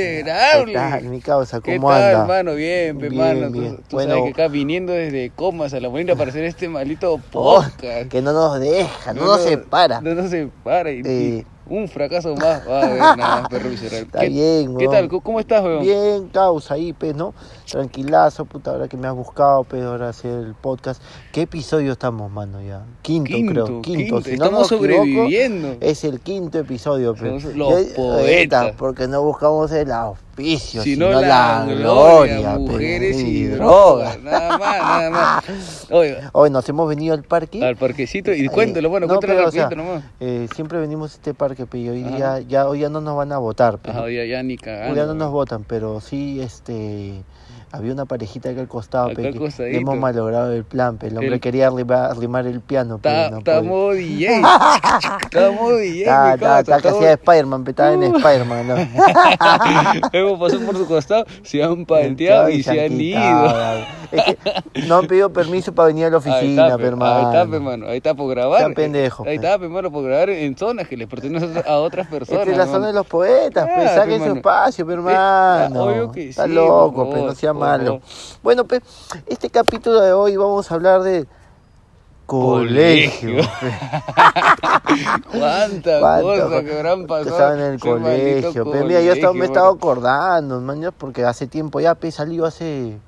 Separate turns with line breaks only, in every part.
miserable.
¿Qué tal, mi causa?
¿Qué
¿Cómo
tal,
anda?
hermano? Bien,
Bien,
mano. Tú-
bien.
Tú,
Bueno.
sabes que acá viniendo desde Comas a la Molina para hacer este maldito
Oh,
podcast.
que no nos deja, no, nos separa.
No nos separa. Y, y
Eh.
un fracaso más va a haber nada perro miserable.
Está
¿Qué,
bien,
¿Qué
weón.
tal? ¿Cómo- ¿Cómo estás, weón?
Bien, causa ahí, pues, ¿no? Tranquilazo, puta, ahora que me has buscado, pues, ahora hacer el podcast. ¿Qué episodio estamos, mano, ya? Quinto, creo. Quinto, si no
Estamos
equivoco,
sobreviviendo.
es el quinto episodio, pero
los poetas.
porque no buscamos el auspicio,
sino
sino,
la,
la,
gloria,
gloria,
mujeres y drogas. Nada más, nada más. Oiga,
Hoy nos hemos venido al parque.
al parquecito y
Eh,
cuéntalo, bueno,
no,
cuéntalo
pero, o sea,
nomás.
eh, siempre venimos a este parque, pero hoy día, ya, hoy ya no nos van a votar, pero
Ajá, ya, ya ni
hoy
cagando.
ya no nos votan, pero sí, este, había una parejita acá al costado,
Acá
pe, que hemos malogrado el plan, pe, el hombre
El-
quería arrimar, arrimar el piano, pero
Está
no
está modo DJ. Está modo DJ.
Está, está, está que
estamos-
hacía Spider-Man, estaba en Spider-Man, ¿no?
Hemos pasado por su costado, se han panteado y se han ido.
Es que no han pedido permiso para venir a la
Ahí
oficina,
está,
pe,
pe,
hermano.
ahí está, hermano. Ahí está por grabar.
Está pendejo,
Ahí está, hermano, por grabar en zonas que les pertenecen a otras personas.
Esta es la
hermano.
zona de los poetas, pues
pe,
saquen su espacio,
Eh,
hermano.
obvio que
Está
sí,
loco, pero no sea malo. Bueno, pues, este capítulo de hoy vamos a hablar de colegio.
Colegio. Cuánta cosa
co-
que habrán pasado.
estaba en el colegio. Pero mira, yo estaba- me
colegio,
estaba
mano.
acordando, man, porque hace tiempo ya pe, salió hace.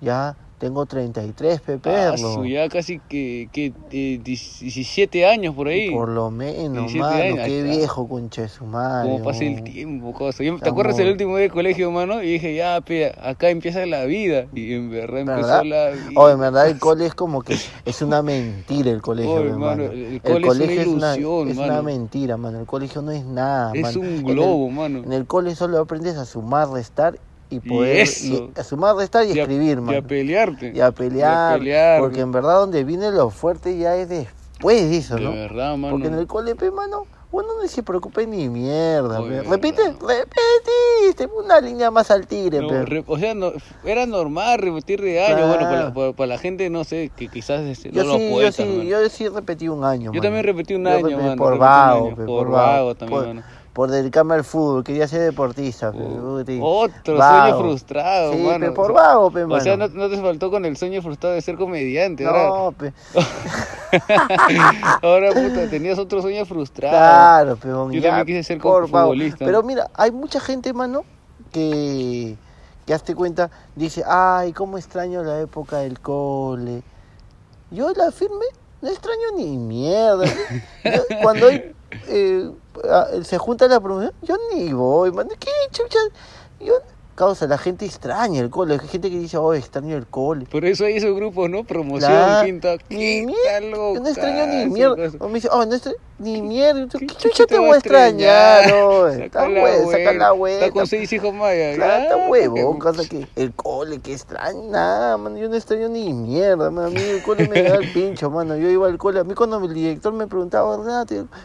Ya tengo 33, pe,
Ah, ya casi que, que eh, 17 años por ahí.
Por lo menos,
17
mano.
años,
Qué viejo, concha de su madre.
Como pasa el tiempo, cosa. Yo- ¿Te acuerdas el último día de colegio, mano? Y dije, ya, pe, acá empieza la vida. Y en verdad empezó
¿Verdad?
la vida.
Oh, en verdad el cole es como que es una mentira el colegio,
Oh, hermano,
hermano.
el- el cole es una ilusión,
es
mano.
una mentira, mano. El colegio no es nada,
es
mano.
un
En el-
globo, mano.
En el cole solo aprendes a sumar, restar y
Y
poder
eso.
y a sumar, restar y,
Y a-
escribir,
Y a pelearte.
Y a pelear,
Y a pelear.
porque en verdad donde viene lo fuerte ya es después de eso,
De
¿no?
verdad, mano.
Porque en el cole, mano, uno no se preocupe ni mierda,
Oye,
pe.
verdad.
Repite, repetiste, una línea más al tigre,
No, re- o sea, no, era normal repetir de año. Bueno, para, para- para la gente, no sé, que quizás este,
Yo
no
sí,
lo
yo
cuentan,
sí, yo sí repetí un año,
Yo también repetí un
Yo
año,
repetí
mano.
Por vago,
por,
por
vago también,
por,
mano.
Por dedicarme al fútbol, quería ser deportista. pe,
Uh. Otro
Vago.
sueño frustrado,
Sí,
mano.
pe, por vago, pe,
O sea, no,
mano.
no te faltó con el sueño frustrado de ser comediante. Ahora,
No, pe.
ahora puta, tenías otro sueño frustrado.
Claro, pero
Yo
ya,
también quise ser
por vago.
futbolista.
Pero mira, hay mucha gente, mano, que, que hazte cuenta, dice, ay, cómo extraño la época del cole. Yo la firme, no extraño ni mierda. Yo, cuando hay, eh, se junta la promoción, yo ni voy, mano. ¿Qué chucha? Yo, causa, la gente extraña el cole. Hay gente que dice, oh, extraño el cole.
Por eso hay esos grupos, ¿no? Promoción,
Claro.
quinta,
Ni
quinta, loca,
Yo no extraño ni mierda. O me dice, oh, no extraño ni mierda.
¿Qué
¿Qué
chucha
te voy a extrañar? Está
la
hue- saca la
Está
vuelta.
con seis hijos más.
Claro, está huevón, cosa que el cole, que extraño, nada, mano, yo no extraño ni mierda, mano, a mí el cole me da el pincho, mano, yo iba al cole, a mí cuando el director me preguntaba,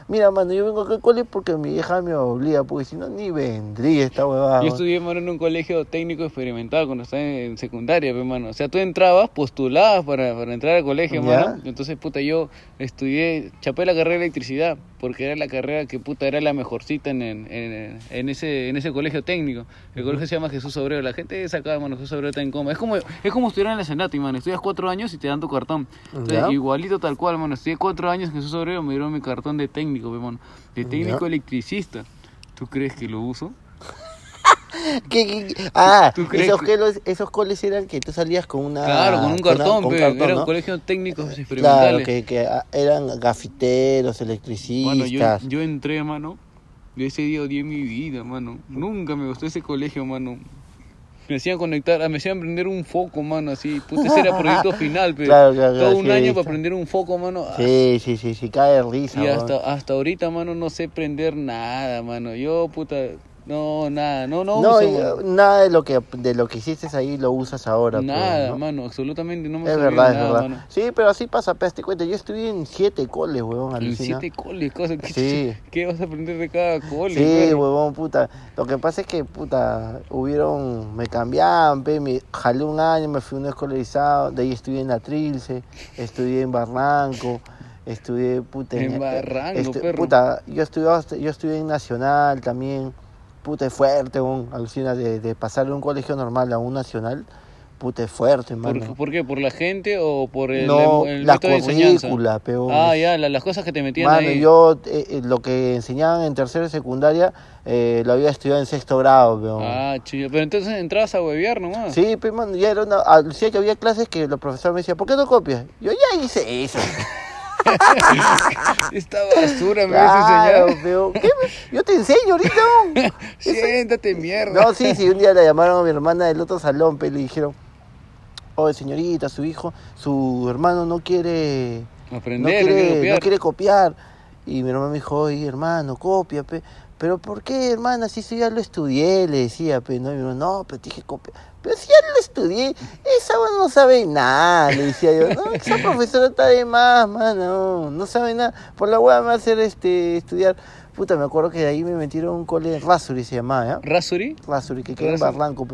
mira, mano, yo vengo acá al cole porque mi hija me obliga, porque si no, ni vendría esta huevada.
Yo estudié, mano, en un colegio técnico experimental cuando estaba en secundaria, pe, mano. O sea, tú entrabas, postulabas para, para entrar al colegio,
Ya.
mano. Entonces, puta, yo estudié, chapé la carrera de electricidad, porque era la carrera que, puta, era la mejorcita en, en, en, ese, en ese colegio técnico. El colegio se llama Jesús Obrero. La gente sacaba, mano, Jesús Obrero está en coma. Es como, es como estudiar en la Senati, mano. Estudias cuatro años y te dan tu cartón. Entonces, igualito tal cual, mano. Estudié cuatro años en Jesús Obrero, me dieron mi cartón de técnico, pe, mano. De técnico
Ya.
electricista. ¿Tú crees que lo uso?
¿Qué, qué? Ah,
¿Tú crees
esos, coles, esos coles eran que tú salías con una...
Claro, con un
una-
cartón,
con
pe,
cartón,
era
¿no?
un colegio técnico experimentales.
Claro, que, que ah, eran gafiteros,
Bueno, yo,
electricistas.
yo entré, mano, y ese día odié mi vida, mano. Nunca me gustó ese colegio, mano. Me hacían conectar, me hacían prender un foco, mano, así. Puta, ese era proyecto final, pero
Claro, claro, claro,
todo un
sí,
año para prender un foco, mano. ah,
Sí, sí, sí, sí, cae risa.
Y hasta, hasta ahorita, mano, no sé prender nada, mano. Yo, puta, no, nada, no, no,
No,
uso,
y, eh, nada de lo que de lo que hiciste ahí lo usas ahora. pues,
Nada,
¿no?
mano, absolutamente no me
Es verdad, es verdad.
mano.
Sí, pero así pasa, pe, te cuenta. Yo estudié en siete coles, huevón,
En siete coles, cosas. ¿Qué,
Sí.
¿Qué vas a aprender de cada cole?
Sí,
perro?
huevón, puta. Lo que pasa es que, puta, hubieron, me cambiaban, pe, me jalé un año, me fui a un escolarizado, de ahí estudié en la Trilce, estudié en Barranco, estudié, puta,
En Barranco, perro.
Puta, yo estudié, yo estudié en Nacional también, puta, es fuerte, un, alucina, de, de pasar de un colegio normal a un nacional, puta, es fuerte,
¿Por,
mano.
por qué? ¿Por la gente o por el,
no,
el
la
método de enseñanza?
currícula, peón.
Ah, ya, la- las cosas que te metían
Mano,
ahí.
yo eh, eh, lo que enseñaban en tercero y secundaria eh, lo había estudiado en sexto grado, peón.
Ah, chido. Pero entonces entrabas a huevear nomás.
Sí, mano, ya era una... Decía que había clases que los profesores me decían, ¿por qué no copias? Yo ya hice eso.
Esta basura me
Claro,
enseñar.
pero... ¿qué me- Yo te enseño ahorita.
Siéntate, mierda.
No, sí, sí, un día la llamaron a mi hermana del otro salón, pero le dijeron, oye, señorita, su hijo, su hermano no quiere...
Aprender,
no quiere,
copiar.
no quiere copiar. Y mi hermano me dijo, oye, hermano, copia, pe. Pero ¿por qué, hermana? Si eso ya lo estudié, le decía, pe. No, y mi hermano, no, pero te dije copia. Pero si ya lo estudié, esa no sabe nada, le decía yo. No, esa profesora está de más, mano, no sabe nada. Por la weá me va a hacer este, estudiar. Puta, me acuerdo que de ahí me metieron un cole, Rasuri se llamaba, ¿ya?
¿Rasuri?
Rasuri, que queda en. Barranco.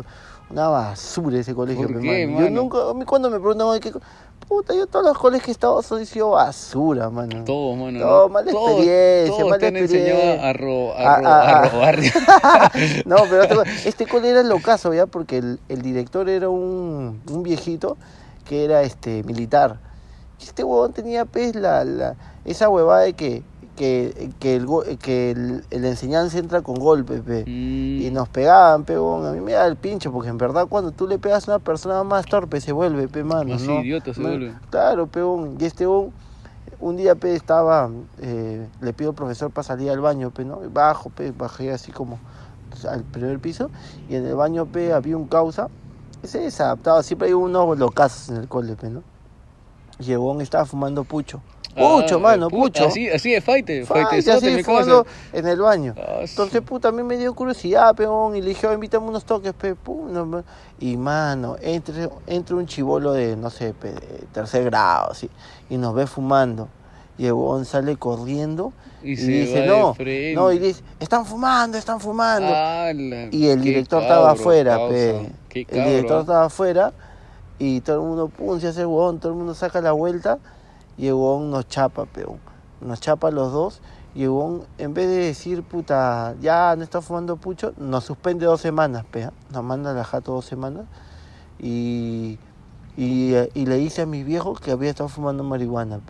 Una basura ese colegio,
¿Por
pe,
qué,
mano. Yo nunca, a mí cuando me preguntan, oye, ¿qué co-?" Puta, yo todos los colegios que he estado sido basura, mano.
Todos, mano.
Todo,
¿no?
mala
Todos-
experiencia,
todos
mala
te han enseñado
experiencia.
a, ro- a,
A-
ro-
a-
a
a-
robar.
No, pero este cole era locazo, ¿ya? Porque el, el director era un, un viejito que era este militar. Y Este huevón tenía, pues, la, la, esa huevada de que, que, que, el, que el, el enseñanza entra con golpe, pe.
Mm,
Y nos pegaban, pe. A mí me da el pincho, porque en verdad cuando tú le pegas a una persona más torpe se vuelve, pe, mano, ¿no?
idiota se
No,
vuelve.
Claro, pe. Y este huevón, un día, pe, estaba, eh, le pido al profesor para salir al baño, pe, ¿no? Bajo, pe, bajé así como al primer piso. Y en el baño, pe, había un causa. Ese desadaptado, siempre hay unos locazos en el cole, pe, ¿no? Y el huevón estaba fumando pucho. Pucho,
Ah,
mano,
pu-
pucho.
Así, así de fight,
Fai,
fight,
así
mi
fumando en el baño.
Ah,
Entonces, puta, a mí me dio curiosidad, peón, y le dije, "Oh, invítame unos toques, pe, pum, no, y mano, entre, entre un chivolo de, no sé, pe, de tercer grado, así, y nos ve fumando, y el sale corriendo,
Y
y,
se
dice,
de
no, no, y dice, están fumando, están fumando,
Ala,
y el director estaba
cabro,
afuera,
causa.
pe, el director
ah.
estaba afuera, y todo el mundo, pum, se hace huevón, todo el mundo saca la vuelta, y huevón nos chapa, peón, nos chapa los dos, y huevón, en vez de decir, puta, ya no está fumando pucho, nos suspende dos semanas, pe, ¿ah? nos manda la jato dos semanas, y, y, y le dice a mis viejos que había estado fumando marihuana.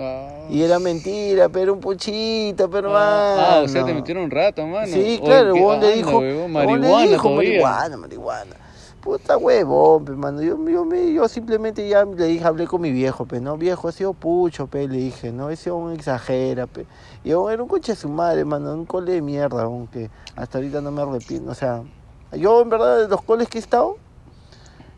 Ah,
Y era mentira, pero un puchito, pero
ah, ah, o sea, te metieron un rato, mano.
Sí, claro, huevón le dijo,
marihuana
marihuana, marihuana. Puta huevón, pe, mano. Yo, yo, me- yo simplemente ya le dije, hablé con mi viejo, pe, ¿no? Viejo, ha sido pucho, pe, le dije, ¿no? Ese hombre exagera, pe. Y huevón, era un coche de su madre, mano, un cole de mierda, huevón, que hasta ahorita no me arrepiento. O sea, yo en verdad de los coles que he estado,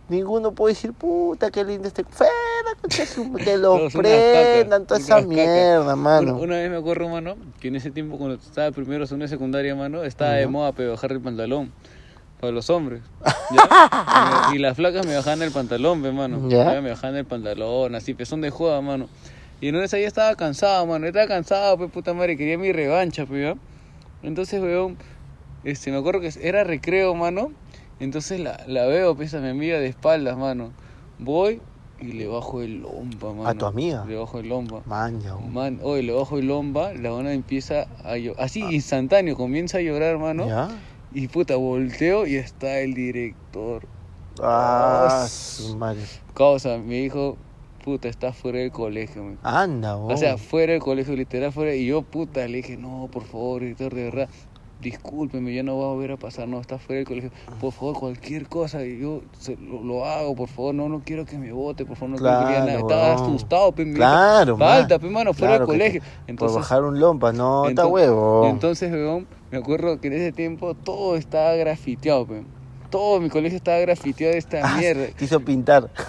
ninguno puede decir, puta, qué lindo este... Madre, que
unas
prendan, toda esa mierda, mano.
Una, una vez me acuerdo, mano, que en ese tiempo cuando estaba primero segunda secundaria, mano, estaba de moda pe, bajar el pantalón para los hombres. ¿ya? y las flacas me bajaban el pantalón, pe, mano.
Ya.
Me bajaban el pantalón, así, pe, son de joda, mano. Y en ahí estaba cansado, mano. Estaba cansado, pe, puta madre, quería mi revancha, ¿ya? Entonces, weón, este, me acuerdo que era recreo, mano. Entonces la, la veo, pesa mi amiga de espaldas, mano. Voy y le bajo el lomba, mano.
¿A tu amiga?
Le bajo el lomba.
Man, ya.
Man, hoy le bajo el lomba, la ona empieza a llorar. Así, instantáneo, comienza a llorar, mano.
¿Ya?
Y puta, volteo y está el director.
Ah,
Ah,
su madre.
Causa, mi hijo, puta, está fuera del colegio.
Anda,
O sea,
oh.
fuera del colegio, literal fuera. Y yo, puta, le dije, no, por favor, director, de verdad, discúlpeme, ya no va a volver a pasar, no, está fuera del colegio. Por favor, cualquier cosa, yo se- lo, lo hago, por favor, no, no quiero que me vote, por favor, no quiero que diga nada.
Claro,
Estaba asustado, pe,
Claro,
Falta, pe, mano, fuera
Claro
del colegio. Entonces,
Por bajar un lompa, no, está huevo.
Entonces, weón, me acuerdo que en ese tiempo todo estaba grafiteado, pe. Todo mi colegio estaba grafiteado de esta
Ah,
mierda.
Te hizo pintar.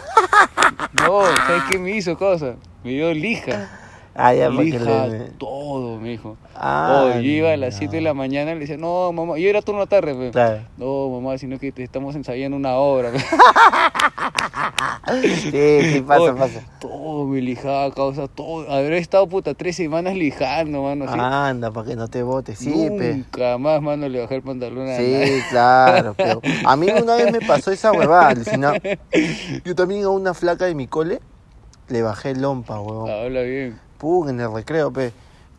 No, ¿sabes qué me hizo cosa? Me dio lija.
Ah, ya,
lija
le...
todo, me dijo.
Ah,
yo iba a las
no.
7 de la mañana y le decía, no, mamá, yo era turno tarde, pe.
Claro.
No, mamá, sino que te estamos ensayando una obra. pe".
Sí, sí, pasa,
Oh,
pasa.
Todo me lijaba, causa, todo. Habré estado, puta, tres semanas lijando, mano.
Anda, para que no te botes. Sí, pe.
Nunca más, mano, le bajé el pantalón a nadie.
Sí, claro, pero a mí una vez me pasó esa huevada, alucinado. Yo también a una flaca de mi cole le bajé el lompa, huevón.
Habla bien.
En el recreo, pe.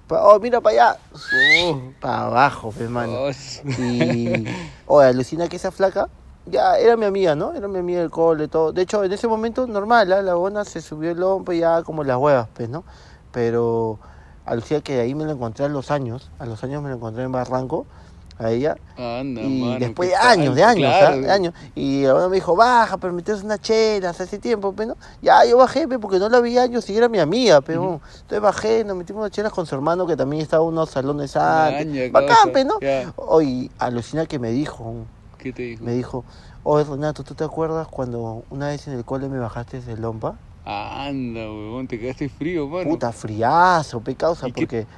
Pa- Oh, mira para allá.
Oh,
Para abajo, pues, mano.
oh,
Y, oye, alucina que esa flaca, ya era mi amiga, ¿no? Era mi amiga del cole, todo. De hecho, en ese momento, normal, ¿ah? la bona se subió el lompo ya como las huevas, pues, ¿no? Pero alucina que ahí me la encontré a los años, a los años me la encontré en Barranco, a ella.
Anda,
Y
mano,
después de años, de años,
claro,
¿ah? de años. Y la bona me dijo, baja, pero metes unas chelas hace tiempo, pero no. Ya, yo bajé, pe, porque no la vi años y era mi amiga, pero
Ujú.
Entonces bajé, nos metimos unas chelas con su hermano, que también estaba en unos salones antes. Bacán, pe, ¿no?
ya.
Oye, alucina que me dijo,
¿Qué te dijo?
me dijo, oye Renato, ¿tú te acuerdas cuando una vez en el cole me bajaste de lompa?
Anda, huevón, te quedaste frío, mano.
Puta, friazo, pe causa,
¿Y qué-
porque,
¿Y qué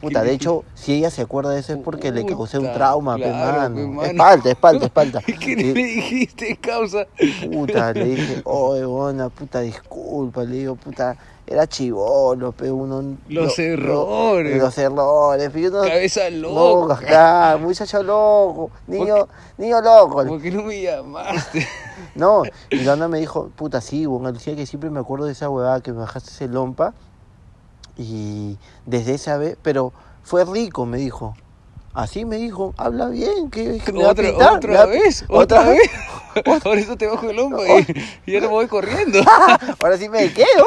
puta, de hecho, si ella se acuerda de eso es porque le causé un trauma, pe,
claro,
mano.
pe, mano.
Espalda, espalda, espalda.
¿Qué le dijiste, causa?
Puta, le dije, oye, bona, puta, disculpa, le digo, puta, era chivolo, pe, uno...
Los
lo- lo-
errores.
los errores, pe, uno...
Cabeza
Loco,
loca.
claro, muchacho loco, niño, niño loco.
¿Por qué no me llamaste?
No, y la onda me dijo, puta, sí, bueno, decía que siempre me acuerdo de esa huevada que me bajaste ese lompa. Y desde esa vez, pero fue rico, me dijo. Así me dijo, habla bien, que, que me va a
¿Otra,
pintar,
otra
va
vez?
¿Otra
¿Otra
vez?
vez? Por eso te bajo el hombro y, y ya no me voy corriendo.
Ahora sí me quedo.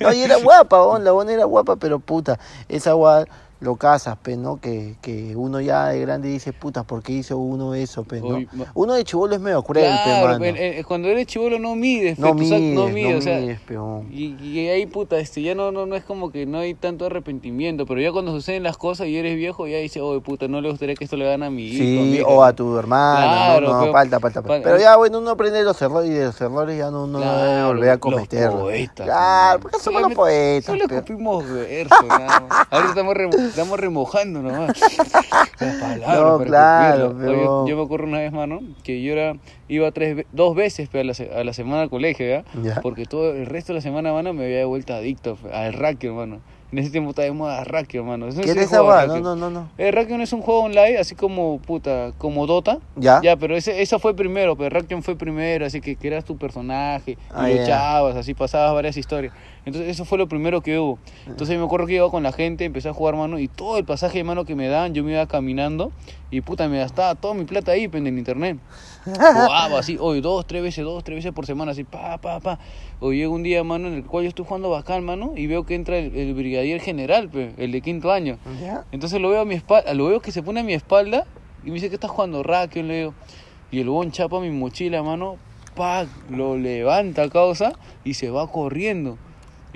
no, y era guapa, bon, la bona era guapa, pero puta, esa guada lo casas, pe, ¿no? Que, que uno ya de grande dice, puta, ¿por qué hizo uno eso, pe, no?
Oy,
Uno de chivolo es medio cruel, pe,
Claro,
mano.
en- en- cuando eres chivolo no mides,
No
sabes,
mides,
no mides,
no
o sea,
mides, peón.
y, y ahí puta, este, ya no, no, no es como que no hay tanto arrepentimiento, pero ya cuando suceden las cosas y eres viejo, ya dices, oye puta, no le gustaría que esto le hagan a mi hijo.
Sí,
hija".
o a tu hermano,
Claro,
no, no, falta, falta, falta. Pero ya, bueno, uno aprende los errores y de los errores ya no, no
Claro,
volver a
los
cometerlos.
poetas,
Claro, porque somos los poetas.
Solo
pe.
escupimos verso. Ahora estamos, estamos remojando nomás. Las palabras
No, claro, pero-
yo me acuerdo una vez, mano, que yo era, iba tres, dos veces a, la, se- a la semana al colegio, ¿ya?
Ya.
Porque todo el resto de la semana, mano, me había vuelto adicto al racket, hermano. En ese tiempo de moda racket, hermano.
¿Qué es esa guada? No, no, no, no.
El Rakion es un juego online, así como, puta, como Dota.
¿Ya?
Ya, pero ese, esa fue primero, pero Rakion fue primero, así que, que eras tu personaje, y
Ah, ya.
luchabas, así pasabas varias historias. Entonces, eso fue lo primero que hubo. Entonces, me acuerdo que iba con la gente, empecé a jugar, mano, y todo el pasaje de mano que me daban, yo me iba caminando, y puta, me gastaba toda mi plata ahí, pende, en internet. Jugaba así, hoy dos, tres veces, dos, tres veces por semana, así, pa, pa, pa. O llega un día, mano, en el cual yo estoy jugando bacán, mano, y veo que entra el, el brigadier general, pe, el de quinto año. Entonces lo veo a mi espalda, lo veo que se pone a mi espalda y me dice que estás jugando Rakion, le digo. Y el bon chapa mi mochila, mano, pa, lo levanta causa y se va corriendo.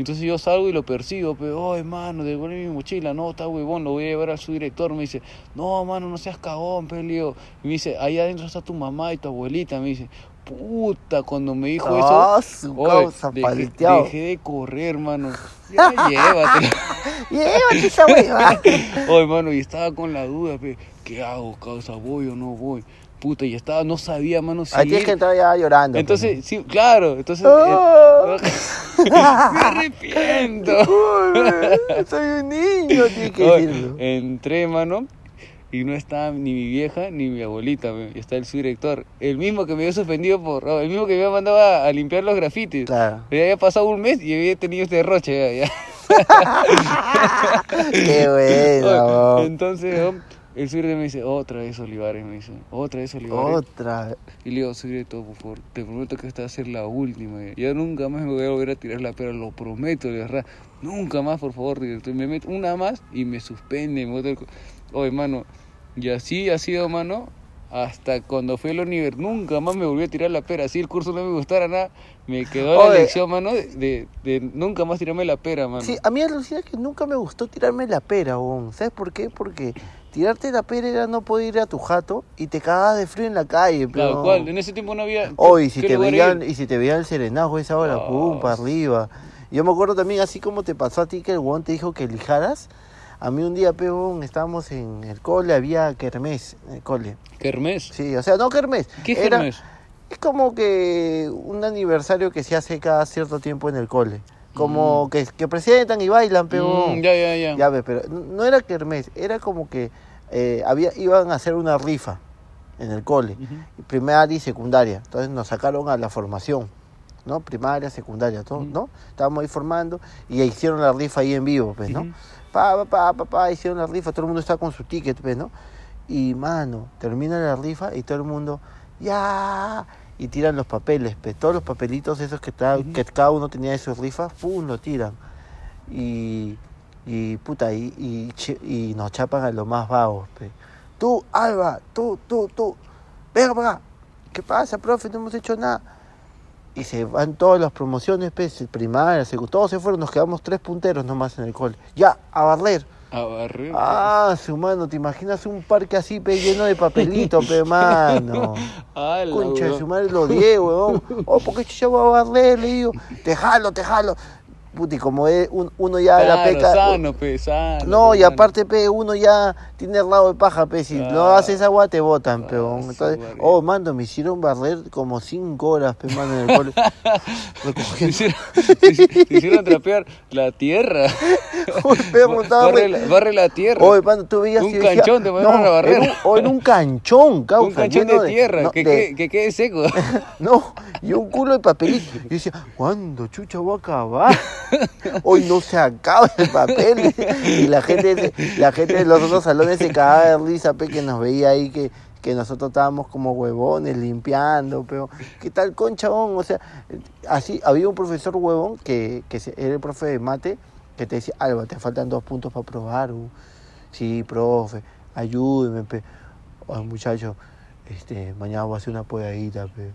Entonces yo salgo y lo persigo, pero, oh, hermano, devuelve mi mochila, no, está huevón, lo voy a llevar a su director. Me dice, no, mano, no seas cagón, pe, le digo. Y me dice, ahí adentro está tu mamá y tu abuelita. Me dice, puta, cuando me dijo eso,
Ah, su
oye,
causa,
dejé, dejé de correr, mano. Ya llévatelo.
Llévate esa huevada.
Oye, mano, y estaba con la duda, pe, ¿qué hago, causa? ¿Voy o no voy? Puta, y estaba, no sabía, mano, si
Ahí
ir.
que entrar ya llorando. pues,
Entonces, sí, claro, entonces...
Ah.
eh, me arrepiento.
Uy, soy un niño, tienes que decirlo.
entré, mano, y no estaba ni mi vieja ni mi abuelita, está el subdirector. El mismo que me había suspendido por... El mismo que me había mandado a, a limpiar los grafitis.
Claro.
Ya había pasado un mes y había tenido este derroche, ya, ya.
Qué bo.
Entonces, oh, el subdirector me dice, otra vez Olivares, me dice, otra vez Olivares.
Otra.
Y le digo, subdirector, por favor, te prometo que esta va a ser la última. Ya nunca más me voy a volver a tirar la pera, lo prometo, de verdad. Nunca más, por favor, director. Me meto una más y me suspende. Me el co- Oye, hermano, y así ha sido, mano, hasta cuando fui a la universidad. Nunca más me volví a tirar la pera. Así el curso no me gustara nada. Me quedó la lección, mano, de, de, de nunca más tirarme la pera, mano.
Sí, a mí alucina que nunca me gustó tirarme la pera, bon. ¿Sabes por qué? Porque tirarte la pera era no poder ir a tu jato y te cagabas de frío en la calle, pero...
Claro, ¿cuál? En ese tiempo no había...
Hoy, si
¿qué
te veían, y si te veían el serenajo esa hora,
Ah,
pum, para arriba. Yo me acuerdo también, así como te pasó a ti que el guón te dijo que lijaras, a mí un día, peón, estábamos en el cole, había kermés en el cole.
¿Kermés?
Sí, o sea, no kermés.
¿Qué
era-
kermés?
Es como que un aniversario que se hace cada cierto tiempo en el cole. Como que, que presentan y bailan, peón.
Mm, ya, ya, ya.
Ya ves, pero no era kermés, era como que eh, había, iban a hacer una rifa en el cole, primaria y secundaria. Entonces nos sacaron a la formación. ¿no? Primaria, secundaria, todo, ¿no? Estábamos ahí formando y hicieron la rifa ahí en vivo, pues, ¿no?
Ujú.
Pa, pa, pa, pa, pa, hicieron la rifa, todo el mundo está con su ticket, pues, ¿no? Y, mano, termina la rifa y todo el mundo, ya, y tiran los papeles, pues, todos los papelitos esos que, tra- que cada uno tenía de sus rifas, pum, lo tiran. Y, y puta, y, y, nos chapan a los más vagos, pues. Tú, Alba, tú, tú, tú, venga para acá. ¿Qué pasa, profe? No hemos hecho nada. Y se van todas las promociones, pues, primaria, todos se fueron, nos quedamos tres punteros nomás en el cole. Ya, a barrer.
A barrer.
Ah, su mano, ¿te imaginas un parque así, pe, lleno de papelito, pe, mano?
Ala,
Concha de su madre, lo odié, weón. Oh, ¿por qué yo voy a barrer? Le digo, te jalo, te jalo. Puta, y como es un- uno ya la
Claro,
peca...
sano, pe, sano,
No,
pe,
y aparte, pe, uno ya tiene el lado de paja, pe, si no
Ah.
haces agua te botan,
Ah,
peón.
su
Entonces, oh, mando, me hicieron barrer como cinco horas, pe, mano, en el cole. Recogiendo.
hicieron, hicieron trapear la tierra.
Oye, perro, estaba
barre,
re-
la, barre la tierra.
Oye, mano, tú veías
Un canchón te mandaron a barrer.
Era un, o era un canchón, causa.
un canchón de tierra,
no,
que,
de-
quede- que quede seco.
No, y un culo de papelito. Y decía, ¿cuándo chucha voy a acabar? Hoy no se acaba el papel. Y la gente, la gente de los otros salones se cagaba de risa, pe, que nos veía ahí que, que nosotros estábamos como huevones limpiando, pero ¿qué tal conchabón? O sea, así había un profesor huevón que, que era el profe de mate que te decía, Alba, te faltan dos puntos para probar. uh". Sí, profe, ayúdeme, pe. Ay, muchacho, este, mañana voy a hacer una polladita, pe.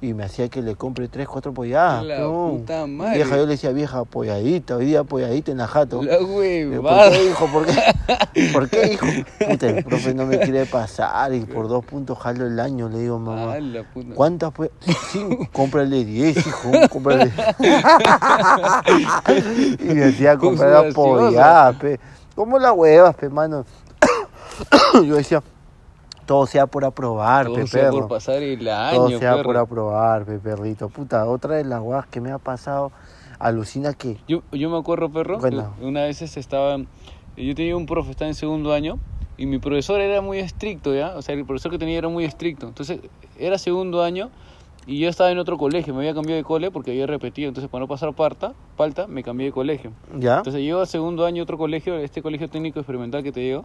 Y me hacía que le compre tres, cuatro polladas.
La
peón.
puta madre.
Vieja, yo le decía, vieja, polladita, hoy día polladita en la jato.
La
Eh, ¿Por
huevada.
qué, hijo? ¿Por qué? ¿Por qué, hijo? Puta, el profe no me quiere pasar y por dos puntos jalo el año, le digo, mamá.
Ah, la puta.
¿Cuántas pues? Cinco. Cómprale diez, hijo. Cómprale. y me hacía comprar la pollada, pe. ¿Cómo la huevas, pe, mano? Yo decía, todo sea por aprobar,
Todo
pe,
sea
perro.
por pasar el
Todo
año,
sea
perro.
por aprobar, pe, perrito. Puta, otra de las guas que me ha pasado, alucina que...
Yo, yo me acuerdo, perro,
Bueno.
una vez este, estaba... Yo tenía un profe, estaba en segundo año, y mi profesor era muy estricto, ¿ya? O sea, el profesor que tenía era muy estricto. Entonces, era segundo año, y yo estaba en otro colegio, me había cambiado de cole porque había repetido. Entonces, para no pasar parta, falta, me cambié de colegio.
¿Ya?
Entonces, llego a segundo año otro colegio, este colegio técnico experimental que te digo.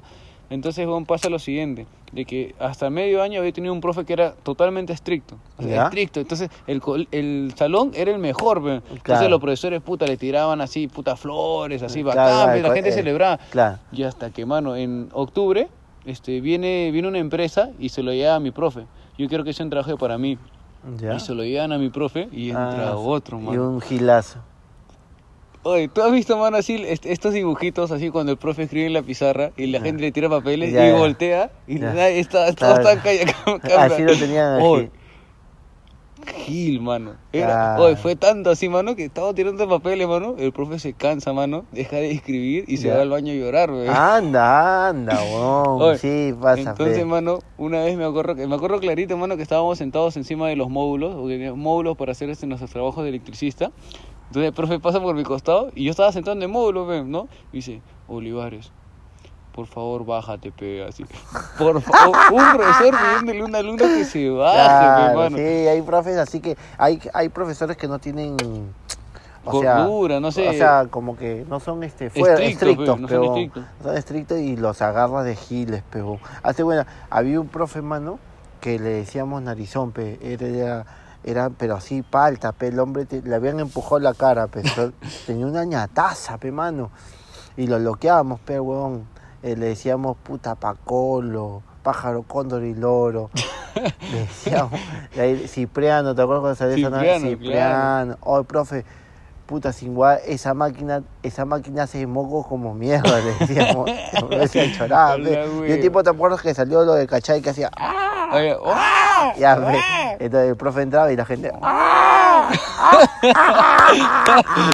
Entonces, bueno, pasa lo siguiente, de que hasta medio año había tenido un profe que era totalmente estricto. O sea,
¿Ya?
estricto. Entonces, el, el salón era el mejor. Entonces, los profesores, puta, le tiraban así, puta, flores, así,
Claro,
bacán,
claro,
la gente
eh,
celebraba.
Claro.
Y hasta que, mano, en octubre este, viene, viene una empresa y se lo lleva a mi profe. Yo quiero que sea un trabajo para mí.
¿Ya?
Y se lo llevan a mi profe y entra
Ah,
otro,
Y
mano.
un gilazo.
Oye, ¿tú has visto, mano, así est- estos dibujitos, así cuando el profe escribe en la pizarra y la gente le tira papeles
Ya,
y
ya.
voltea y nadie está, todos están callados.
Así lo tenían.
Oye, Gil, mano. Era, oye, fue tanto así, mano, que estaba tirando papeles, mano. El profe se cansa, mano, deja de escribir y se
Ya.
va al baño a llorar, güey.
Anda, anda, weón. Sí, pasa,
Entonces,
fe.
mano, una vez me acuerdo, me acuerdo clarito, mano, que estábamos sentados encima de los módulos, porque teníamos módulos para hacer este, nuestros trabajos de electricista. Entonces el profe pasa por mi costado y yo estaba sentado en el módulo, ¿no? Y dice, Olivares, por favor, bájate, pe, así. Por favor, un profesor pidiéndole a un alumno que se baje,
Claro,
mano.
sí, hay profes así que hay, hay profesores que no tienen o sea,
Cordura, no sé.
O sea, como que no son este fuera,
Estrictos,
estrictos,
pe, no son
pero
estrictos.
son estrictos y los agarras de giles, pero hace bueno, había un profe mano que le decíamos narizón, pe, era, era, pero así palta, pe, el hombre te- le habían empujado la cara, pe, pero tenía una ñataza, pe, mano, y lo bloqueábamos, pe, huevón, Eh, le decíamos puta pacolo, pájaro, cóndor y loro, le decíamos, ahí, Cipriano, ¿te acuerdas cuando salió esa nave?
Cipriano,
Cipriano, oh, profe, puta, sin gua- esa máquina, esa máquina hace moco como mierda, le decíamos. Me decían chorar,
La
pe. Y un tipo, ¿te acuerdas que salió lo de Cachay que hacía? ¡Ah!
Oye, ¡ah!
Ya, pe. Entonces el profe entraba y la gente.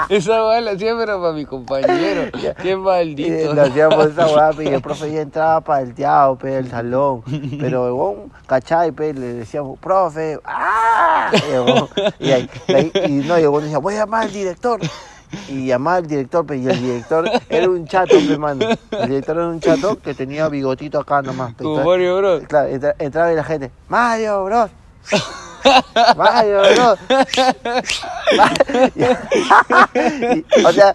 Esa weá la hacía pero para mi compañero. Qué maldito.
le hacíamos esa weá, y el profe ya entraba para el teatro, pe, el salón. Pero el huevón, cachai, pe, le decíamos, profe, ¡ah! Y, el ahí- no, y el huevón decía, voy a llamar al director. Y llamaba al director, pe, y el director era un chato, pe, mano. El director era un chato que tenía bigotito acá nomás.
Como Mario Bros.
Claro, entra- entraba y la gente, Mario, bro. Mario. Y, o sea,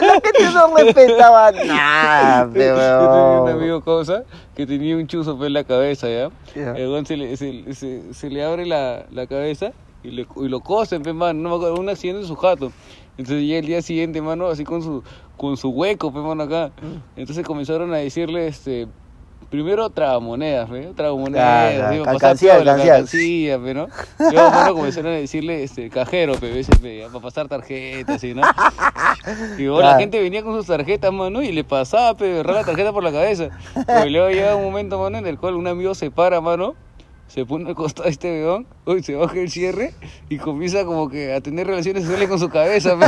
la, gente no respetaba nada, pe,
Yo tenía un amigo cosa que tenía un chuzo en la cabeza, ¿ya?
Ya.
El se le, se, se- se le abre la, la cabeza y, le, y lo cosen. No me acuerdo, un accidente en su jato. Entonces ya el día siguiente, mano, así con su, con su hueco, pe, mano, acá.
Mm.
Entonces comenzaron a decirle, este... Primero tragamonedas, ¿ve?
Ah,
Tragamonedas,
ya,
digo, pasar
cancilla. cancilla,
pe, ¿no? Luego, mano, comenzaron a decirle, este, cajero, pe, veces, pe, ya, para pasar tarjetas, ¿sí, no? Y luego la gente venía con sus tarjetas, mano, y le pasaba, pe, agarraba la tarjeta por la cabeza. Y luego llega un momento, mano, en el cual un amigo se para, mano, se pone al costado de este weón, uy, se baja el cierre y comienza como que a tener relaciones sexuales con su cabeza.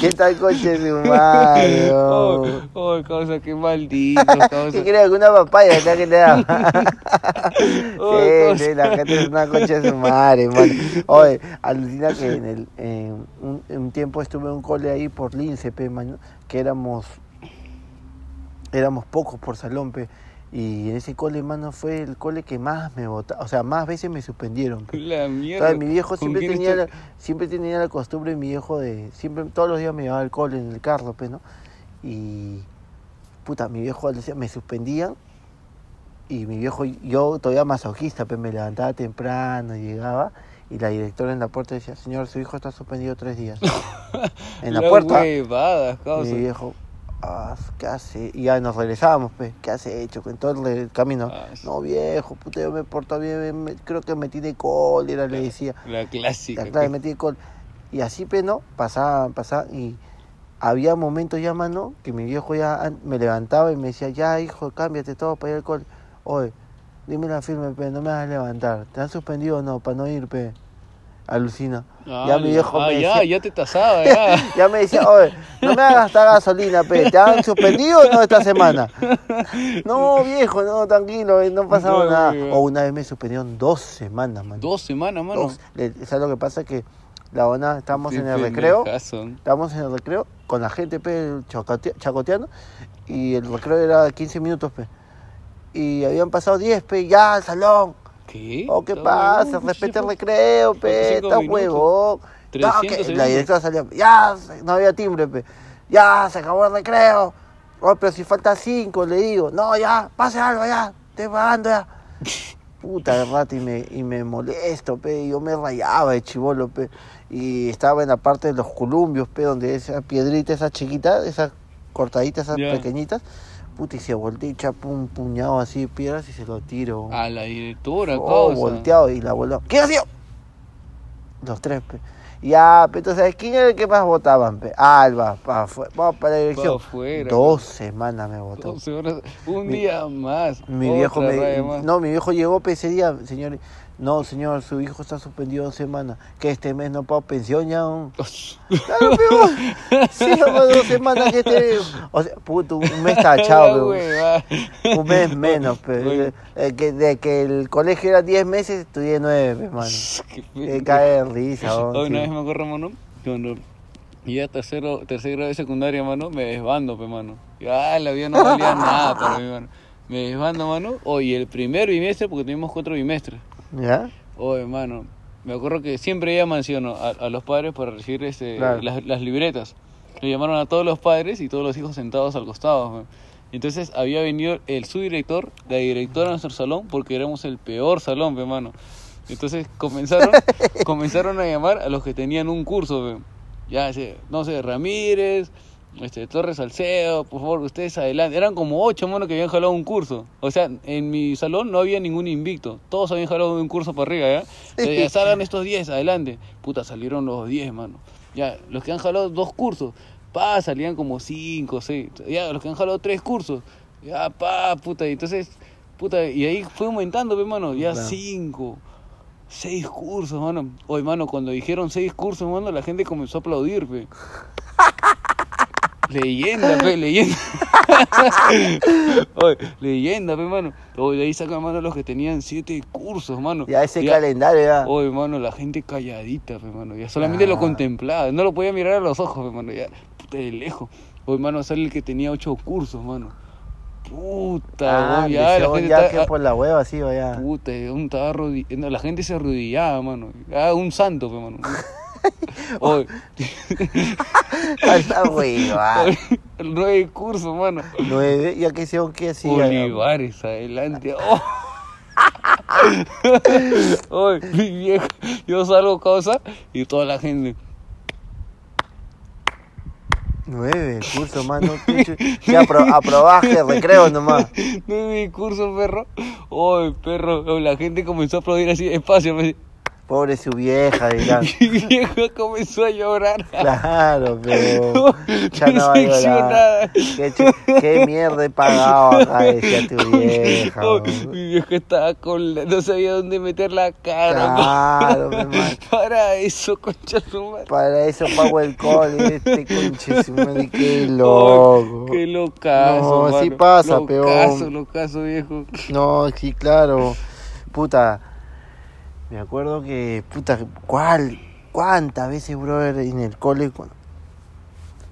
¿Qué tal coche su madre?
Oh, oh, causa, qué maldito, causa.
¿Qué crees? ¿Una papaya acá que te da?
Oh,
sí,
cosa.
sí, la gente es una concha de su madre. Oye, alucina que en, el, en un, tiempo estuve en un cole ahí por Lince, pe, que éramos, éramos pocos por salón, pe. Y en ese cole, mano, fue el cole que más me votaba, o sea, más veces me suspendieron, pe.
La mierda.
¿Sabes? Mi viejo
¿Con
siempre tenía, la, siempre tenía la costumbre, mi viejo, de. siempre Todos los días me llevaba al cole en el carro, pues, ¿no? Y. Puta, mi viejo decía, me suspendían. Y mi viejo, yo todavía masoquista, pues me levantaba temprano, llegaba. Y la directora en la puerta decía, señor, su hijo está suspendido tres días. en la puerta.
causa.
mi viejo, ah, ¿qué hace? Y ya nos regresábamos, pues, ¿qué hace hecho? En todo el camino.
Ah, sí.
No, viejo, puta, yo me porto bien, me- creo que metí de cólera, le decía.
La clásica.
Claro,
pe.
metí de col. Y así, pues, ¿no? Pasaban, pasaban. Y había momentos ya, mano, que mi viejo ya me levantaba y me decía, ya, hijo, cámbiate todo para ir al cole. Oye, dime la firme, pe, no me vas a levantar. ¿Te han suspendido o no? Para no ir, pe. Alucina. ya mi viejo
ah,
me
ya,
decía,
ya te tasaba, ya.
ya me decía, oye, no me hagas gastar gasolina, pe. ¿Te han suspendido o no esta semana? No, viejo, no, tranquilo, eh, no pasaba
No,
nada. O una vez me suspendieron dos semanas, mano.
Dos semanas, mano.
Dos. Le- ¿Sabes lo que pasa? Que la ona, estamos en el recreo, estábamos en el recreo con la gente pe, chacote- chacoteando y el recreo era 15 minutos, pe. Y habían pasado 10, pe, ya al salón.
¿Qué?
Oh, ¿qué pasa? Respeta el
sí,
recreo, pe,
45
está huevón. No,
300
que la directora salía, ya, no había timbre, pe. Ya, se acabó el recreo. Oh, pero si falta 5, le digo. No, ya, pase algo, ya, estoy pagando ya. Puta de rato y me, y me molesto, pe, yo me rayaba de chivolo, pe, y estaba en la parte de los columbios, pe, donde esa piedrita, esa chiquita, esas cortaditas, esas pequeñitas, puta, y se voltea y chapa un puñado así de piedras y se lo tiro.
A la directora,
Oh,
causa.
volteado y la voló. ¿Qué ha sido? Los tres, pe. Ya, pe, entonces, ¿quién era el que más votaban, pe? Alba, pa, vamos para la dirección.
Afuera,
Dos semanas me votó.
Dos horas, un
Mi-
día más.
Mi viejo me...
más.
No, mi viejo llegó pe, ese día, señor. No, señor, su hijo está suspendido dos semanas. Que este mes no pago pensión ya. Claro, pero... Sí, dos semanas que este... O sea, puto, un mes
hueva.
Un mes menos, pe.
Oye.
Eh, que, de que el colegio era 10 meses, estudié 9, hermano. Me cae de risa, oh,
Hoy
sí.
una vez me acuerdo, mano, cuando iba a tercero, tercer grado de secundaria, mano, me desbando, pe, mano. Ya la vida no valía nada para mí, mano. Me desbando, mano. Oye, el primer bimestre, porque tenemos cuatro bimestres.
¿Ya?
Oye, mano, me acuerdo que siempre iba mansiono a, a los padres para recibir este,
Claro.
las, las libretas. Le llamaron a todos los padres y todos los hijos sentados al costado. Entonces había venido el subdirector, la directora de nuestro salón, porque éramos el peor salón, pe, mano. Entonces comenzaron, comenzaron a llamar a los que tenían un curso, pe. ya, sé, no sé, Ramírez, este, Torres Salcedo, por favor, ustedes adelante. Eran como ocho monos que habían jalado un curso. O sea, en mi salón no había ningún invicto. Todos habían jalado un curso para arriba, ¿ya? Entonces, ya salgan estos diez, adelante. Puta, salieron los diez, mano. Ya, los que han jalado dos cursos, pa, salían como cinco, seis. Ya, los que han jalado tres cursos, ya, pa, puta. Y entonces, puta, y ahí fue aumentando, pe, mano. Ya
Claro.
cinco. Seis cursos, mano. Oye, mano, cuando dijeron seis cursos, mano, la gente comenzó a aplaudir, pe. Leyenda, pe, leyenda. Oye, leyenda, pe, mano. Oye, de ahí sacan, mano, los que tenían siete cursos, mano.
Ya ese calendario ya.
Oye, mano, la gente calladita, pe, mano. Ya solamente lo
Ah.
contemplaba. No lo podía mirar a los ojos, pe, mano. Ya, puta, de lejos. Oye, mano, sale el que tenía ocho cursos, mano. Puta,
Ah, ya,
la gente
ya
está-
que por la hueva así, ya.
Puta, un estaba no, la gente se arrodillaba, mano. Ah, un santo, pe, mano.
Anda, hueva.
el nueve curso, mano.
Nueve, ya que hicieron que así.
Olivares, adelante. Oh. Oye, mi vieja, yo salgo cosa y toda la gente.
Nueve, el curso, mano. Ya apro aprobaje, recreo nomás.
Nueve curso, perro. Oye, perro, la gente comenzó a aplaudir así despacio. me-
Pobre su vieja, dirán.
Mi vieja comenzó a llorar.
Claro, pero. Ya no va a llorar. ¿Qué, qué mierda he pagado acá, decía tu vieja.
Mi vieja estaba con la- no sabía dónde meter la cara.
Claro, mi hermano.
Para eso, concha su madre.
Para eso pago el cole, este conche su madre, qué loco.
Qué locazo.
No, sí pasa,
locazo,
peón.
Locazo, viejo.
No, sí, claro. Puta, me acuerdo que, puta, ¿cuál? ¿Cuántas veces, brother, en el cole?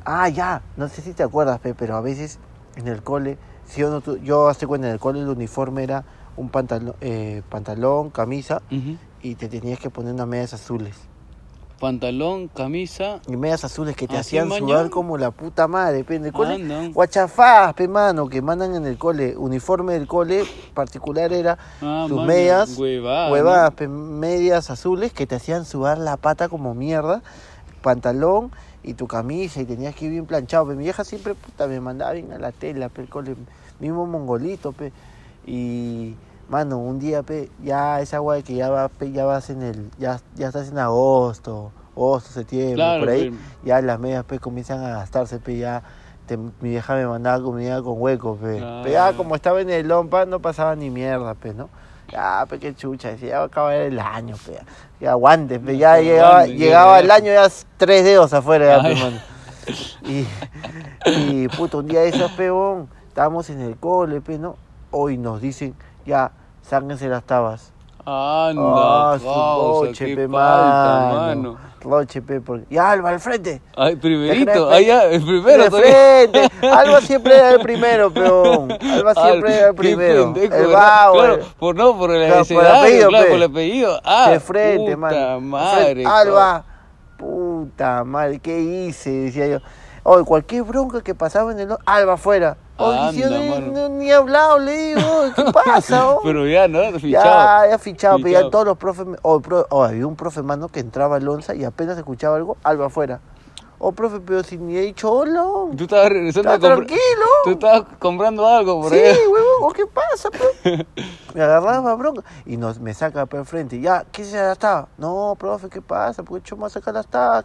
Ah, ya, no sé si te acuerdas, pe, pero a veces en el cole, si yo no, tu- yo hace cuenta, en el cole el uniforme era un pantalón, eh, pantalón, camisa y te tenías que poner unas medias azules.
Pantalón, camisa.
Y medias azules que te
¿Así,
hacían sudar como la puta madre, pe, en el cole.
Anda.
Guachafás, pe, mano, que mandan en el cole. Uniforme del cole particular era
Ah,
sus
mano,
medias,
huevada,
huevadas,
¿no?
pe, medias azules que te hacían sudar la pata como mierda, pantalón y tu camisa y tenías que ir bien planchado. Pe. Mi vieja siempre puta, me mandaba bien a la tela, pe, el cole, mismo mongolito, pe. Y mano, un día, pe, ya esa guay que ya va, pe, ya vas en el, ya, ya estás en agosto, agosto, septiembre,
Claro,
por ahí,
pe.
ya las medias pe comienzan a gastarse, pe, ya te- mi vieja me mandaba comida con hueco, pe. Pe, ya como estaba en el lompa no pasaba ni mierda, pe, ¿no? Ya, pe, qué chucha, decía, ya va a acabar el año, pe. Ya aguante, pe, ya llegaba, llegaba
ya.
el año ya tres dedos afuera, ya, pe, mano. Y, y puto, un día de esos, peón, estábamos en el cole, pe, ¿no? Hoy nos dicen, ya, sáquense las tabas.
Anda,
Ah, su
causa,
roche,
qué
pe,
falta,
mano.
mano.
Roche, pe, porque... Ya, Alba, al frente.
Ay, primerito. Ya, el primero todavía.
frente. Alba siempre era el primero, peón. Alba siempre
Al-
era el primero.
pendejo,
el
¿verdad?
vago.
Claro,
el-
por no, por el
Claro, por el apellido,
claro,
pe.
por el apellido. Ah,
de frente,
puta
mano.
madre.
Alba. Puta madre, ¿qué hice? Decía yo. Oye, cualquier bronca que pasaba en el... Alba afuera. Oye, si yo
Anda,
ni,
mano.
no- ni he hablado, le digo. ¿Qué pasa, oh?
Pero ya, ¿no? Fichado.
Ya, ya fichado, pero ya todos los profes. me- Oh, oh, había un profe mano que entraba al onza y apenas escuchaba algo, Alba afuera. Oh, profe, pero si ni he dicho hola.
Tú estabas regresando
Está
a comprar.
tranquilo.
Tú estabas comprando algo por
Sí,
ahí.
huevón, ¿qué pasa, pe? Me agarraba bronca y nos, me saca por el frente. Ya, ¿qué se las? No, profe, ¿qué pasa? ¿Por qué chuma saca las tabas?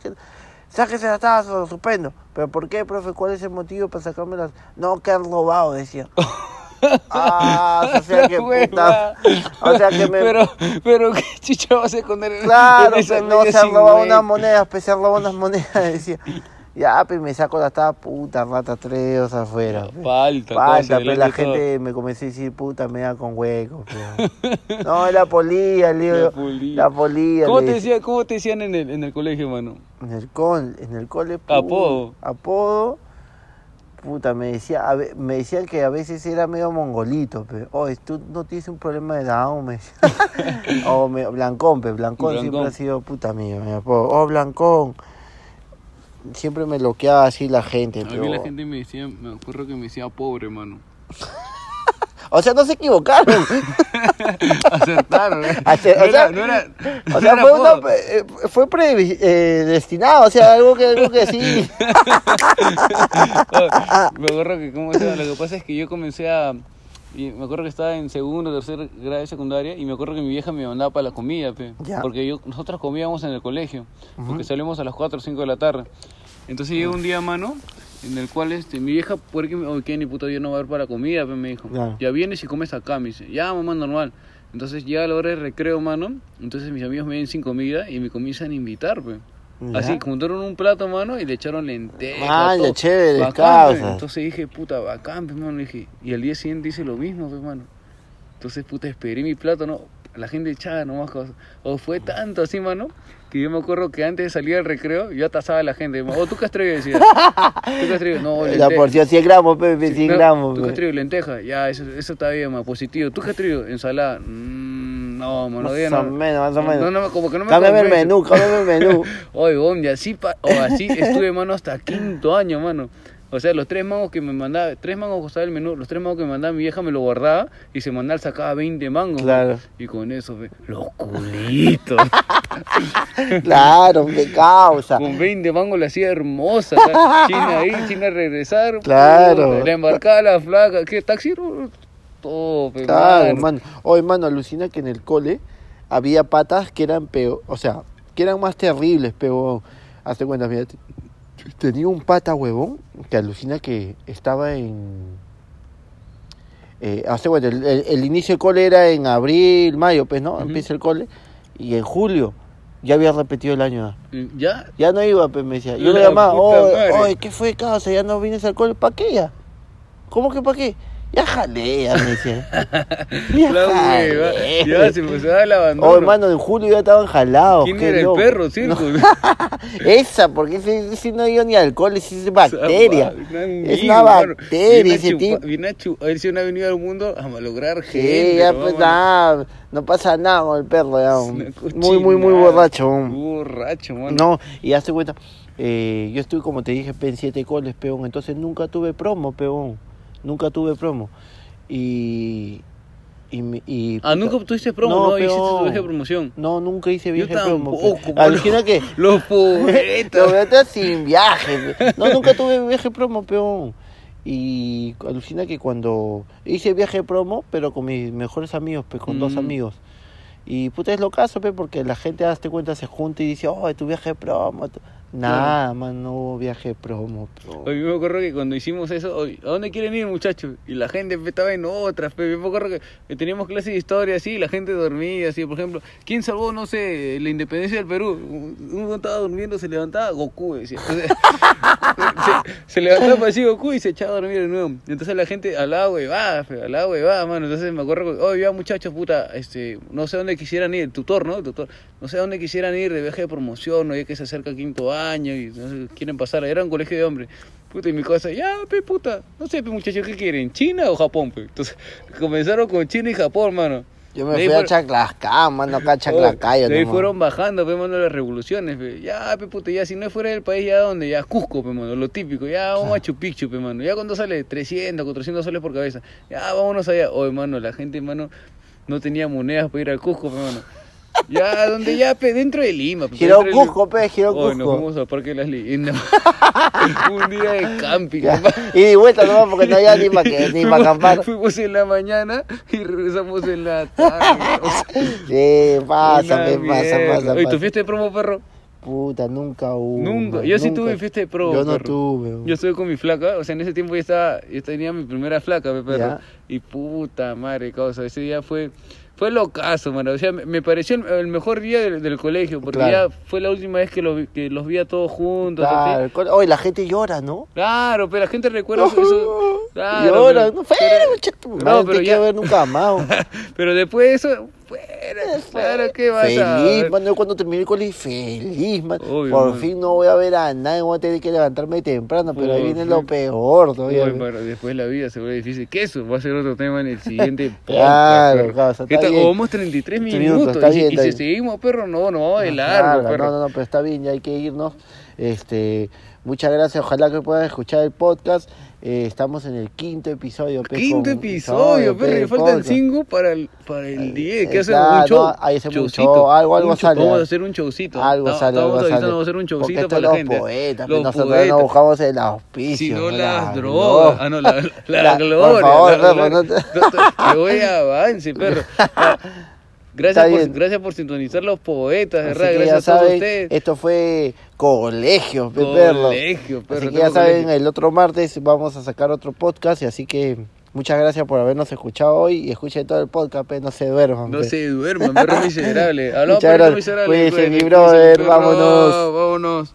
¿Qué- Sáquese las tabas, lo suspendo. ¿Pero por qué, profe? ¿Cuál es el motivo para sacarme las...? No, que han robado, decía. ah, o sea que puta... O sea que me...
Pero, pero, ¿qué chicha vas a esconder en
Claro,
en esa
pe, no se han robado unas monedas, pe, se han robado unas monedas, decía. Ya, pe, me saco las tabas, puta, rata, tres afuera. pe.
Falta,
Falta, pero la
todo.
gente me comenzó a decir, puta, me da con huecos. No, es la polilla, le digo.
La polilla.
La polilla.
¿Cómo te, decía, ¿Cómo te decían en el, en el colegio, mano?
En el, col, en el cole.
Apodo.
Apodo. Puta, me, decía, a me decían que a veces era medio mongolito, pero, oye, tú no tienes un problema de Down, me o me, Blancón, pe, Blancón, siempre ha sido puta mío, mi apodo. Oh, Blancón. Siempre me bloqueaba así la gente,
A mí
pero...
la gente me decía, me acuerdo que me decía pobre, mano.
O sea, no se equivocaron.
Acertaron, ¿eh?
Acer-
no,
o
era,
sea-
no era,
O
no
sea,
era
fue, una, eh, fue predestinado, o sea, algo que, algo que sí.
me acuerdo que, ¿cómo se llama? Lo que pasa es que yo comencé a. Y me acuerdo que estaba en segundo tercer grado de secundaria y me acuerdo que mi vieja me mandaba para la comida, pe, porque yo, nosotros comíamos en el colegio, porque salimos a las 4 o 5 de la tarde. Entonces llegó un día, mano, en el cual este, mi vieja, porque me oh, ¿qué, ni puta yo no va a ver para la comida, pe, me dijo. Ya vienes y comes acá, me dice. Ya, mamá, normal. Entonces llega la hora de recreo, mano. Entonces mis amigos me ven sin comida y me comienzan a invitar, pe.
Ya.
Así, juntaron un plato, mano, y le echaron lentejas.
Ah, ya, chévere,
Bacán,
causa.
Entonces dije, puta, bacán, pe, mano. Dije, y al día siguiente hice lo mismo, pe, mano. Entonces, puta, esperé mi plato, ¿no? la gente echaba nomás cosas. O fue tanto así, mano, que yo me acuerdo que antes de salir al recreo, yo atasaba a la gente. O tú Castrillo decía. Tú Castrillo, no,
La
lenteja.
porción 100 gramos, Pepe, 100
No,
gramos.
Tú. Castrillo, lenteja, ya, eso, eso está bien, más positivo. Tú Castrillo, ensalada, mm, no, mano,
Más
ya
o
no.
menos, más o
no,
menos.
No, no, como que no me
Cámbiame el menú, cámbiame el menú.
Oye, bom, y así, pa- o así estuve, mano, hasta quinto año, mano. O sea, los tres mangos que me mandaba, tres mangos costaba el menú, los tres mangos que me mandaba mi vieja me lo guardaba y semanal sacaba 20 mangos.
Claro.
Y con eso, ve, los culitos.
Claro, qué causa.
con 20 mangos la hacía hermosa. China ahí, China regresar.
Claro.
puta, La embarcada, la flaca, ¿qué? ¿Taxi? Todo, pe,
Claro,
mano.
hermano. Oye, hermano, alucina que en el cole había patas que eran peor, o sea, que eran más terribles, pero hazte cuenta, mira, te- tenía un pata huevón que alucina que estaba en eh, hazte cuenta, el, el- el inicio del cole era en abril, mayo, pues, ¿no?
Ujú.
Empieza el cole y en julio ya había repetido el año.
¿Ya?
Ya no iba, pues me decía. Yo le
La
llamaba, oye, ¿qué fue, causa? Ya no vienes al cole, ¿para qué ya? ¿Cómo que para qué? Ya jalea, me decía. Ya
La hueva.
jalea.
Ya se empezaba el abandono.
Oh, hermano, en julio ya estaban jalados.
¿Quién era
loco.
el perro, circo?
Esa, porque ese, ese no dio ni alcohol, ese es bacteria. Es una bacteria ese tipo.
Viene a, ver si una venido al mundo a malograr
Sí,
gente.
ya
¿no?
pues
Vámonos.
nada, no pasa nada con el perro, ya. Muy, muy, muy borracho.
Borracho, mano.
No, y hazte cuenta, eh, yo estuve, como te dije, en siete coles, peón, entonces nunca tuve promo, peón, nunca tuve promo. Y... y, me- y
Ah, nunca tuviste promo, no,
No,
hiciste tu viaje de promoción.
No, nunca hice viaje de promo.
mano.
Alucina que...
Los poetas.
Lo meto sin viaje. No, nunca tuve viaje promo, peón. Y alucina que cuando hice viaje promo, pero con mis mejores amigos, pues con dos
Mm.
amigos. Y puta es lo caso, pe, porque la gente, hazte cuenta, se junta y dice, oh, tu viaje promo. Tu-". Nada, man, no hubo viaje promo.
Oye, me acuerdo que cuando hicimos eso, oye, ¿a dónde quieren ir, muchachos? Y la gente estaba en otras, pe. Yo me acuerdo que, teníamos clase de historia así, y la gente dormía así, por ejemplo, ¿quién salvó, no sé, la independencia del Perú? Uno estaba durmiendo, se levantaba, Goku, decía. Se, se levantaba para decir Goku y se echaba a dormir de nuevo. Entonces la gente hablaba huevada, fe, hablaba huevada, mano. Entonces me acuerdo que, oye, ya muchachos, puta, este, no sé dónde quisieran ir, el tutor, ¿no? El tutor, no sé dónde quisieran ir de viaje de promoción, o ya que se acerca quinto año y no sé, quieren pasar, era un colegio de hombres. Puta, y mi cosa, ya, pe, puta, no sé, pe, muchachos, ¿qué quieren? ¿China o Japón, pe? Entonces, comenzaron con China y Japón, mano.
Yo me
De
fui a
fueron-
Chaclascán, mano, acá a Chaclacayo.
de ahí fueron bajando, pe, mano, las revoluciones, pe. Ya, pe, puta, ya, si no es fuera del país, ya, ¿dónde? Ya, Cusco, pe, mano, lo típico. Ya, vamos a Machu Picchu, pe, mano. Ya, cuando sale? 300, 400 soles por cabeza. Ya, vámonos allá. Oye, mano, la gente, mano, no tenía monedas para ir al Cusco, pe, mano. Ya, donde ya, pe, dentro de Lima. pe,
Giró
dentro de Lima.
Cusco, pe, giró
Oye, nos
Cusco.
fuimos al Parque de las Leyendas. Un día de camping,
Ya. Y de vuelta nomás porque no había ni para
Fuimos-
acampar.
Fuimos en la mañana y regresamos en la tarde. o sea,
Sí, pasa, pe, pasa, pasa,
Oye, ¿tu fiesta de promo, perro?
Puta, nunca hubo.
Nunca. Yo sí
nunca.
tuve fiesta de promo,
Yo no
perro.
tuve. man.
Yo estuve con mi flaca, o sea, en ese tiempo ya estaba, yo tenía mi primera flaca, pe, perro.
Ya.
Y puta madre, causa, ese día fue, fue locazo, mano. O sea, me, me pareció el, el mejor día del, del colegio, porque
Claro.
ya fue la última vez que, lo vi- que los vi a todos juntos.
Claro, Oye, la gente llora, ¿no?
Claro, pero la gente recuerda eso. eso- claro,
llora,
pero-
no, fuera,
pero- No, ya-
ver nunca más.
Pero después de eso, fuera, claro, ¿qué vas a
Feliz,
ver?
man, yo cuando terminé el colegio, feliz, man.
Obvio,
Por
man.
fin no voy a ver a nadie, voy a tener que levantarme temprano, pero ahí viene
fin.
lo peor todavía.
Uy, después la vida se vuelve difícil. Que eso va a ser otro tema en el siguiente podcast.
Claro,
perro.
causa,
¿Qué
está
tal?
bien.
O vamos 33
minutos,
minutos.
está
y si-
bien,
y,
está
si
bien.
seguimos, perro, no, no vamos
Más
largo, perro.
No, no, no, pero está bien, ya hay que irnos. Este, muchas gracias, ojalá que puedan escuchar el podcast. Eh, estamos en el quinto episodio. pe,
Quinto episodio,
pe,
perro. Le faltan
podcast.
5 para el, para el 10. ¿Qué
eh,
hacemos?
claro,
un show.
no, ahí hacemos un show, algo- algo
Un
sale,
Vamos a hacer un showcito.
Algo
Ta-
sale, algo sale.
vamos a hacer un
Porque
showcito
estos
para la
los
gente.
poetas,
Los
nosotros
poetas.
no buscamos el auspicio.
Si no
la
las drogas. Ah, no, la, la,
La-
gloria.
por favor,
la
perro, no te-
No que voy a avance, perro. Ah, Gracias por, gracias por sintonizar los poetas, de Gracias a todos
saben,
ustedes.
esto fue colegio, pe, perro.
Colegio, perro.
Así que ya saben,
colegio.
el otro martes vamos a sacar otro podcast y así que muchas gracias por habernos escuchado hoy y escuchen todo el podcast, pe, no se duerman.
No
pe.
se duerman, perro miserable. Hablamos, perro miserable.
Cuídense,
cuídense,
mi brother, vámonos.
Vámonos.